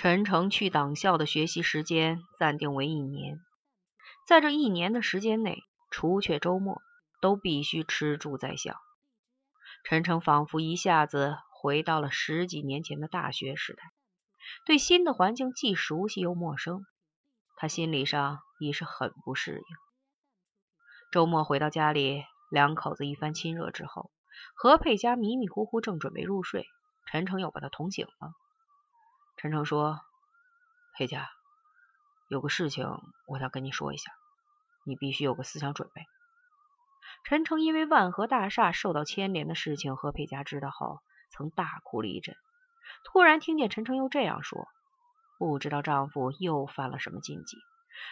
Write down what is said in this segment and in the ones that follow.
陈诚去党校的学习时间暂定为一年，在这一年的时间内，除却周末，都必须吃住在校。陈诚仿佛一下子回到了十几年前的大学时代，对新的环境既熟悉又陌生，他心理上已是很不适应。周末回到家里，两口子一番亲热之后，何佩佳迷迷糊糊正准备入睡，陈诚又把他捅醒了。陈诚说：“佩佳，有个事情我想跟你说一下，你必须有个思想准备。”陈诚因为万和大厦受到牵连的事情，和佩佳知道后，曾大哭了一阵。突然听见陈诚又这样说，不知道丈夫又犯了什么禁忌，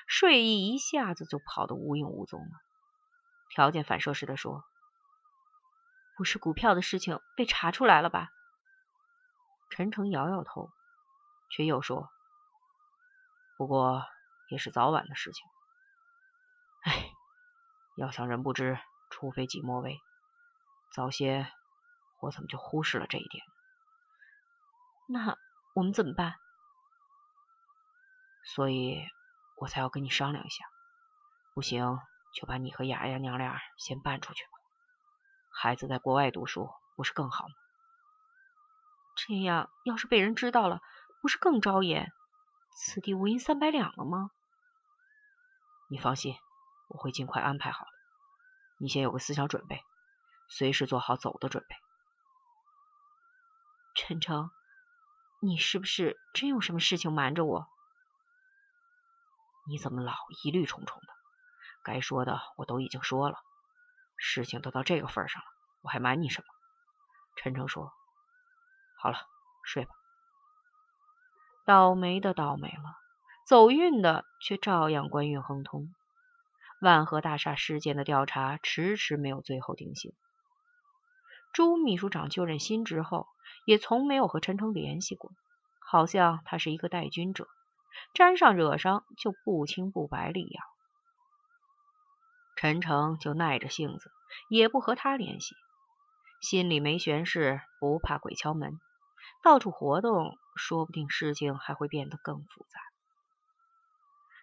睡意一下子就跑得无影无踪了。条件反射似的说：“不是股票的事情被查出来了吧？”陈诚摇摇头。却又说：“不过也是早晚的事情。哎，要想人不知，除非己莫为。早些我怎么就忽视了这一点？那我们怎么办？所以我才要跟你商量一下。不行，就把你和雅雅娘俩先搬出去吧。孩子在国外读书，不是更好吗？这样，要是被人知道了……”不是更招眼？此地无银三百两了吗？你放心，我会尽快安排好的。你先有个思想准备，随时做好走的准备。陈诚，你是不是真有什么事情瞒着我？你怎么老疑虑重重的？该说的我都已经说了，事情都到这个份上了，我还瞒你什么？陈诚说：“好了，睡吧。”倒霉的倒霉了，走运的却照样官运亨通。万和大厦事件的调查迟迟没有最后定性。朱秘书长就任新职后，也从没有和陈诚联系过，好像他是一个带军者，沾上惹上就不清不白了一样。陈诚就耐着性子，也不和他联系，心里没悬事，不怕鬼敲门。到处活动，说不定事情还会变得更复杂。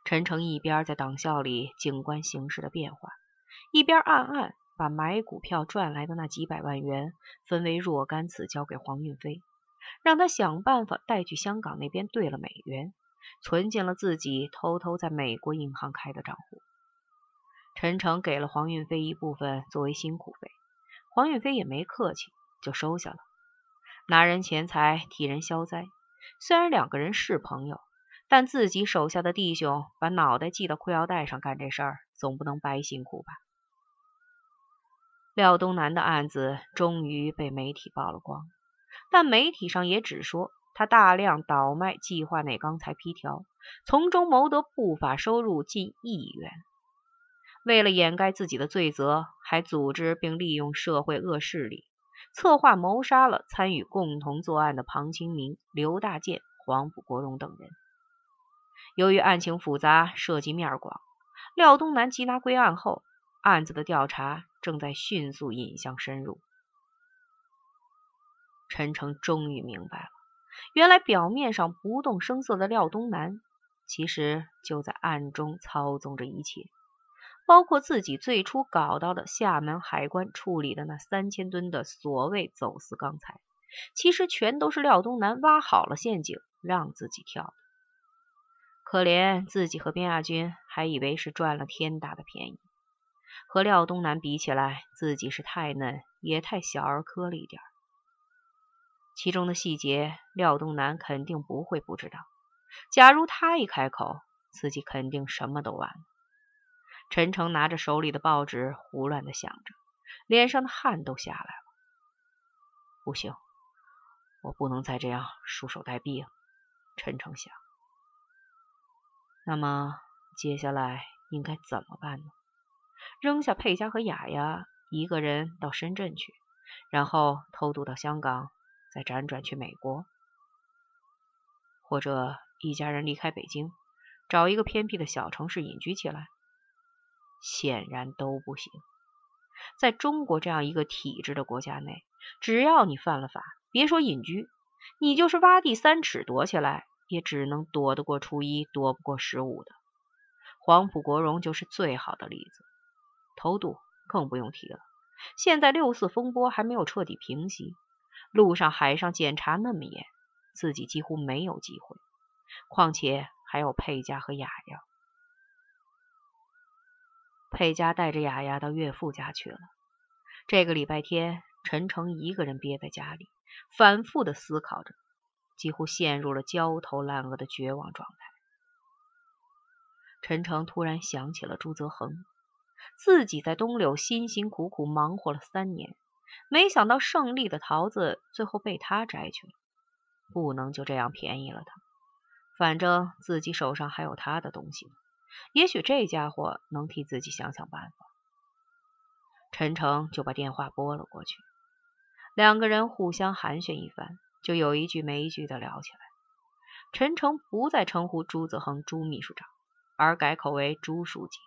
陈诚一边在党校里静观形势的变化，一边暗暗把买股票赚来的那几百万元分为若干次交给黄运飞，让他想办法带去香港那边兑了美元，存进了自己偷偷在美国银行开的账户。陈诚给了黄运飞一部分作为辛苦费，黄运飞也没客气，就收下了。拿人钱财替人消灾，虽然两个人是朋友，但自己手下的弟兄把脑袋系到裤腰带上干这事儿，总不能白辛苦吧？廖东南的案子终于被媒体曝了光，但媒体上也只说他大量倒卖计划内钢材批条，从中谋得不法收入近亿元。为了掩盖自己的罪责，还组织并利用社会恶势力。策划谋杀了参与共同作案的庞清明、刘大建、黄埔国荣等人。由于案情复杂，涉及面广，廖东南缉拿归案后，案子的调查正在迅速引向深入。陈诚终于明白了，原来表面上不动声色的廖东南，其实就在暗中操纵着一切。包括自己最初搞到的厦门海关处理的那三千吨的所谓走私钢材，其实全都是廖东南挖好了陷阱让自己跳的。可怜自己和边亚军还以为是赚了天大的便宜，和廖东南比起来，自己是太嫩也太小儿科了一点。其中的细节，廖东南肯定不会不知道。假如他一开口，自己肯定什么都完了。陈诚拿着手里的报纸，胡乱的想着，脸上的汗都下来了。不行，我不能再这样束手待毙了。陈诚想。那么接下来应该怎么办呢？扔下佩佳和雅雅，一个人到深圳去，然后偷渡到香港，再辗转去美国，或者一家人离开北京，找一个偏僻的小城市隐居起来。显然都不行。在中国这样一个体制的国家内，只要你犯了法，别说隐居，你就是挖地三尺躲起来，也只能躲得过初一，躲不过十五的。黄埔国荣就是最好的例子。偷渡更不用提了。现在六四风波还没有彻底平息，陆上、海上检查那么严，自己几乎没有机会。况且还有佩佳和雅雅。佩佳带着雅雅到岳父家去了。这个礼拜天，陈诚一个人憋在家里，反复的思考着，几乎陷入了焦头烂额的绝望状态。陈诚突然想起了朱泽恒。自己在东柳辛辛苦苦忙活了三年，没想到胜利的桃子最后被他摘去了，不能就这样便宜了他。反正自己手上还有他的东西，也许这家伙能替自己想想办法。陈诚就把电话拨了过去，两个人互相寒暄一番，就有一句没一句的聊起来。陈诚不再称呼朱子恒朱秘书长，而改口为朱书记。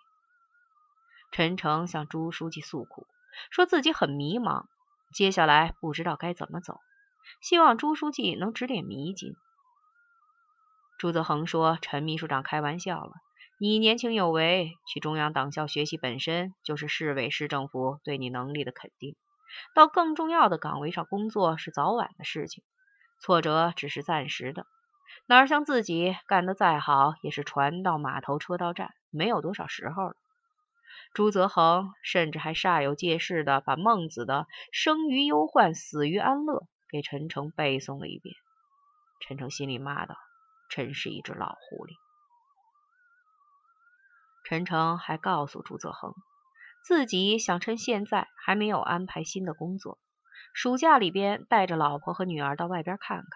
陈诚向朱书记诉苦，说自己很迷茫，接下来不知道该怎么走，希望朱书记能指点迷津。朱子恒说：“陈秘书长开玩笑了，你年轻有为，去中央党校学习本身就是市委市政府对你能力的肯定，到更重要的岗位上工作是早晚的事情，挫折只是暂时的。哪像自己干得再好，也是船到码头车到站，没有多少时候了。”朱泽恒甚至还煞有介事的把孟子的“生于忧患，死于安乐”给陈诚背诵了一遍。陈诚心里骂道：“真是一只老狐狸。”陈诚还告诉朱泽恒，自己想趁现在还没有安排新的工作，暑假里边带着老婆和女儿到外边看看。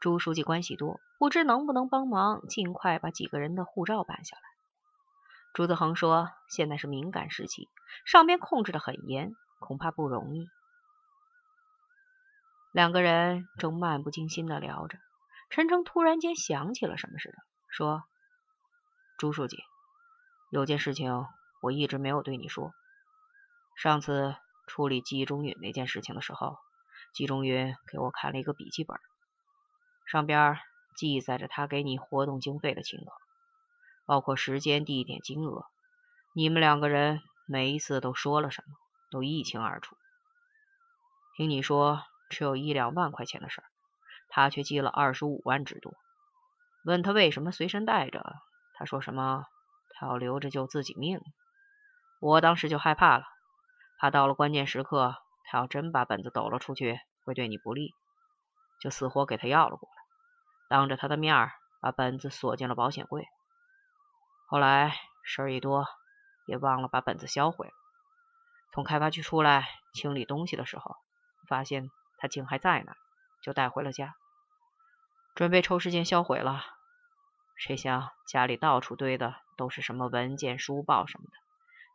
朱书记关系多，不知能不能帮忙尽快把几个人的护照办下来。朱子恒说：“现在是敏感时期，上边控制的很严，恐怕不容易。”两个人正漫不经心的聊着，陈诚突然间想起了什么似的，说：“朱书记，有件事情我一直没有对你说。上次处理季中允那件事情的时候，季中允给我看了一个笔记本，上边记载着他给你活动经费的情况。”包括时间、地点、金额，你们两个人每一次都说了什么，都一清二楚。听你说只有一两万块钱的事儿，他却记了二十五万之多。问他为什么随身带着，他说什么要留着救自己命。我当时就害怕了，怕到了关键时刻，他要真把本子抖了出去，会对你不利，就死活给他要了过来，当着他的面把本子锁进了保险柜。后来事儿一多，也忘了把本子销毁了。从开发区出来清理东西的时候，发现他竟还在那，就带回了家，准备抽时间销毁了。谁想家里到处堆的都是什么文件、书报什么的，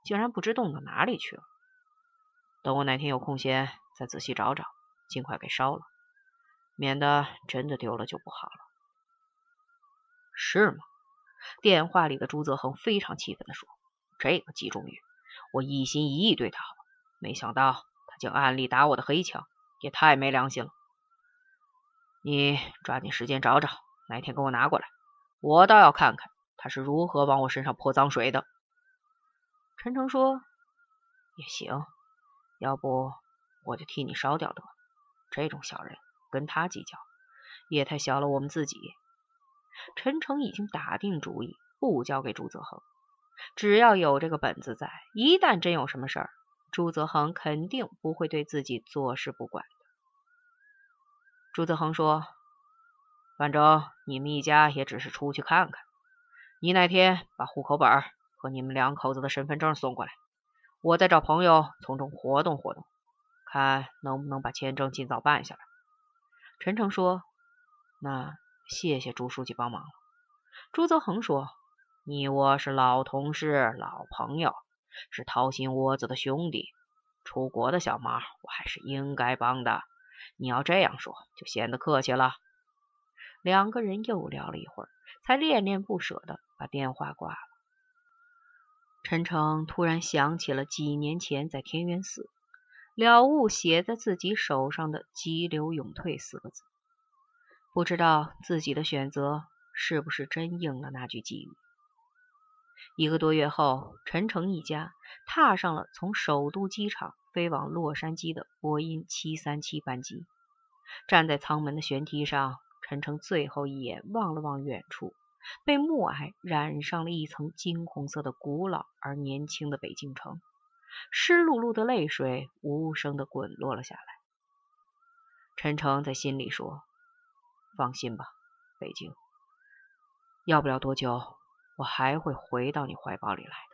竟然不知动到哪里去了。等我哪天有空闲，再仔细找找，尽快给烧了，免得真的丢了就不好了。是吗？电话里的朱泽恒非常气愤地说：“这个季中宇，我一心一意对他好，没想到他竟暗里打我的黑枪，也太没良心了。你抓紧时间找找，哪天给我拿过来，我倒要看看他是如何往我身上泼脏水的。”陈诚说：“也行，要不我就替你烧掉得了。这种小人跟他计较，也太小了我们自己。”陈诚已经打定主意，不交给朱泽恒。只要有这个本子在，一旦真有什么事儿，朱泽恒肯定不会对自己坐视不管的。朱泽恒说：“反正你们一家也只是出去看看。你那天把户口本和你们两口子的身份证送过来，我再找朋友从中活动活动，看能不能把签证尽早办下来。”陈诚说：“那……”谢谢朱书记帮忙。朱泽恒说：“你我是老同事、老朋友，是掏心窝子的兄弟，出国的小忙我还是应该帮的。你要这样说，就显得客气了。”两个人又聊了一会儿，才恋恋不舍的把电话挂了。陈诚突然想起了几年前在天元寺了悟写在自己手上的“急流勇退”四个字。不知道自己的选择是不是真应了那句寄语。一个多月后，陈诚一家踏上了从首都机场飞往洛杉矶的波音七三七班机。站在舱门的舷梯上，陈诚最后一眼望了望远处，被暮霭染上了一层金红色的古老而年轻的北京城，湿漉漉的泪水无声的滚落了下来。陈诚在心里说：“放心吧，北京，要不了多久，我还会回到你怀抱里来的。”